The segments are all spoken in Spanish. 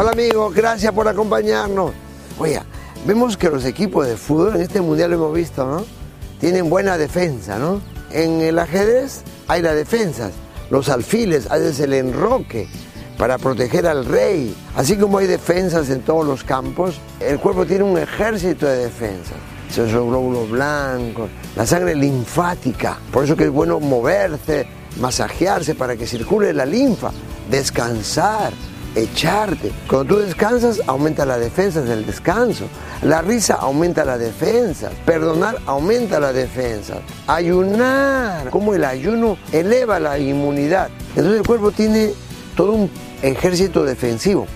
Hola amigos, gracias por acompañarnos. Oiga, vemos que los equipos de fútbol en este mundial lo hemos visto, ¿no? Tienen buena defensa, ¿no? En el ajedrez hay las defensas, los alfiles, haces el enroque para proteger al rey. Así como hay defensas en todos los campos, el cuerpo tiene un ejército de defensas. Esos glóbulos blancos, la sangre linfática. Por eso que es bueno moverse, masajearse para que circule la linfa, descansar, echarte. Cuando tú descansas, aumenta la defensa del descanso. La risa aumenta la defensa. Perdonar aumenta la defensa. Ayunar, como el ayuno eleva la inmunidad. Entonces el cuerpo tiene todo un ejército defensivo.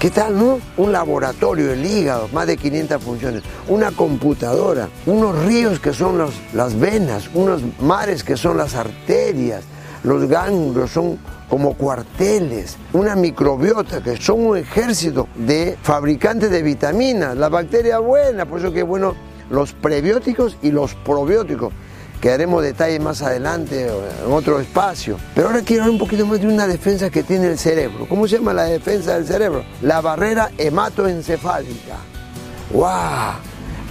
¿Qué tal, no? Un laboratorio, el hígado, más de 500 funciones, una computadora, unos ríos que son las venas, unos mares que son las arterias, los ganglios son como cuarteles, una microbiota que son un ejército de fabricantes de vitaminas, la bacteria buena, por eso que bueno los prebióticos y los probióticos que haremos detalles más adelante en otro espacio. Pero ahora quiero hablar un poquito más de una defensa que tiene el cerebro. ¿Cómo se llama la defensa del cerebro? La barrera hematoencefálica. ¡Wow!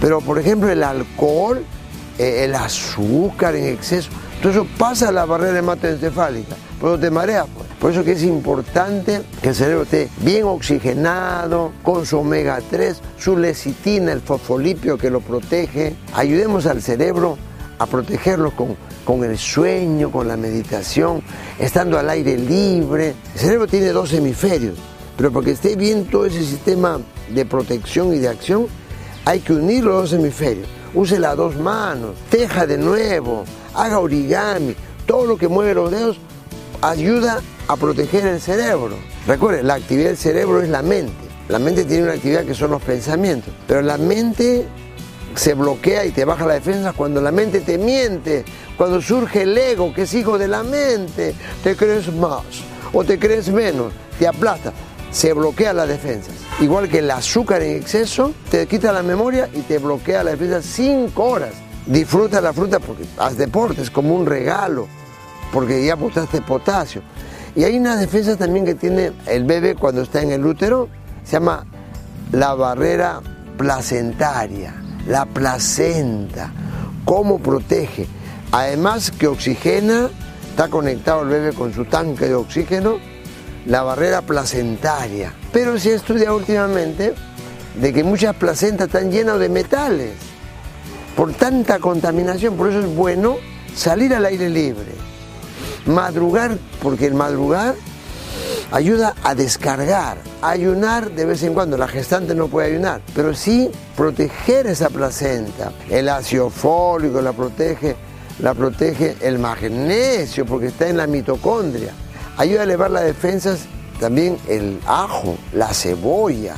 Pero por ejemplo el alcohol, eh, el azúcar en exceso, todo eso pasa la barrera hematoencefálica, pero te mareas. Pues. Por eso que es importante que el cerebro esté bien oxigenado, con su omega 3, su lecitina, el fosfolipio que lo protege. Ayudemos al cerebro a protegerlo con, con el sueño, con la meditación, estando al aire libre. El cerebro tiene dos hemisferios, pero para que esté bien todo ese sistema de protección y de acción, hay que unir los dos hemisferios. Use las dos manos, teja de nuevo, haga origami, todo lo que mueve los dedos ayuda a proteger el cerebro. Recuerde, la actividad del cerebro es la mente. La mente tiene una actividad que son los pensamientos, pero la mente se bloquea y te baja la defensa cuando la mente te miente, cuando surge el ego que es hijo de la mente, te crees más o te crees menos, te aplasta, se bloquea la defensa. Igual que el azúcar en exceso te quita la memoria y te bloquea la defensa cinco horas. Disfruta la fruta porque haz deportes como un regalo, porque ya botaste potasio. Y hay una defensa también que tiene el bebé cuando está en el útero, se llama la barrera placentaria la placenta, cómo protege. Además que oxigena, está conectado el bebé con su tanque de oxígeno, la barrera placentaria. Pero se ha estudiado últimamente de que muchas placentas están llenas de metales por tanta contaminación, por eso es bueno salir al aire libre, madrugar, porque el madrugar ayuda a descargar, ayunar de vez en cuando. La gestante no puede ayunar, pero sí proteger esa placenta. El ácido fólico la protege, la protege el magnesio porque está en la mitocondria. Ayuda a elevar las defensas también el ajo, la cebolla,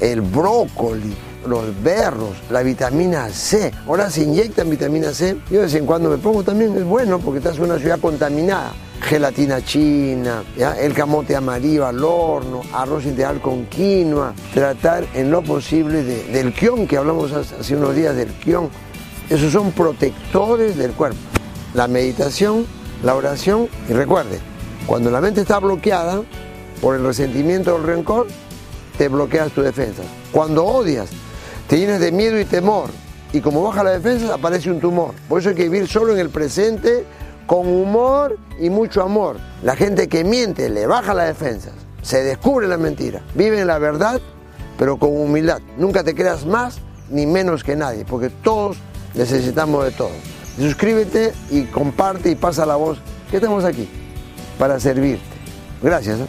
el brócoli, los berros, la vitamina C. Ahora se inyectan vitamina C. Yo de vez en cuando me pongo también, es bueno porque estás en una ciudad contaminada gelatina china, el camote amarillo al horno, arroz integral con quinoa, tratar en lo posible del kion, que hablamos hace unos días del kion. Esos son protectores del cuerpo. La meditación, la oración, y recuerde, cuando la mente está bloqueada por el resentimiento o el rencor, te bloqueas tu defensa. Cuando odias, te llenas de miedo y temor, y como baja la defensa, aparece un tumor. Por eso hay que vivir solo en el presente, con humor y mucho amor. La gente que miente le baja las defensas, se descubre la mentira, vive en la verdad, pero con humildad. Nunca te creas más ni menos que nadie, porque todos necesitamos de todo. Suscríbete y comparte y pasa la voz que estamos aquí para servirte. Gracias. ¿eh?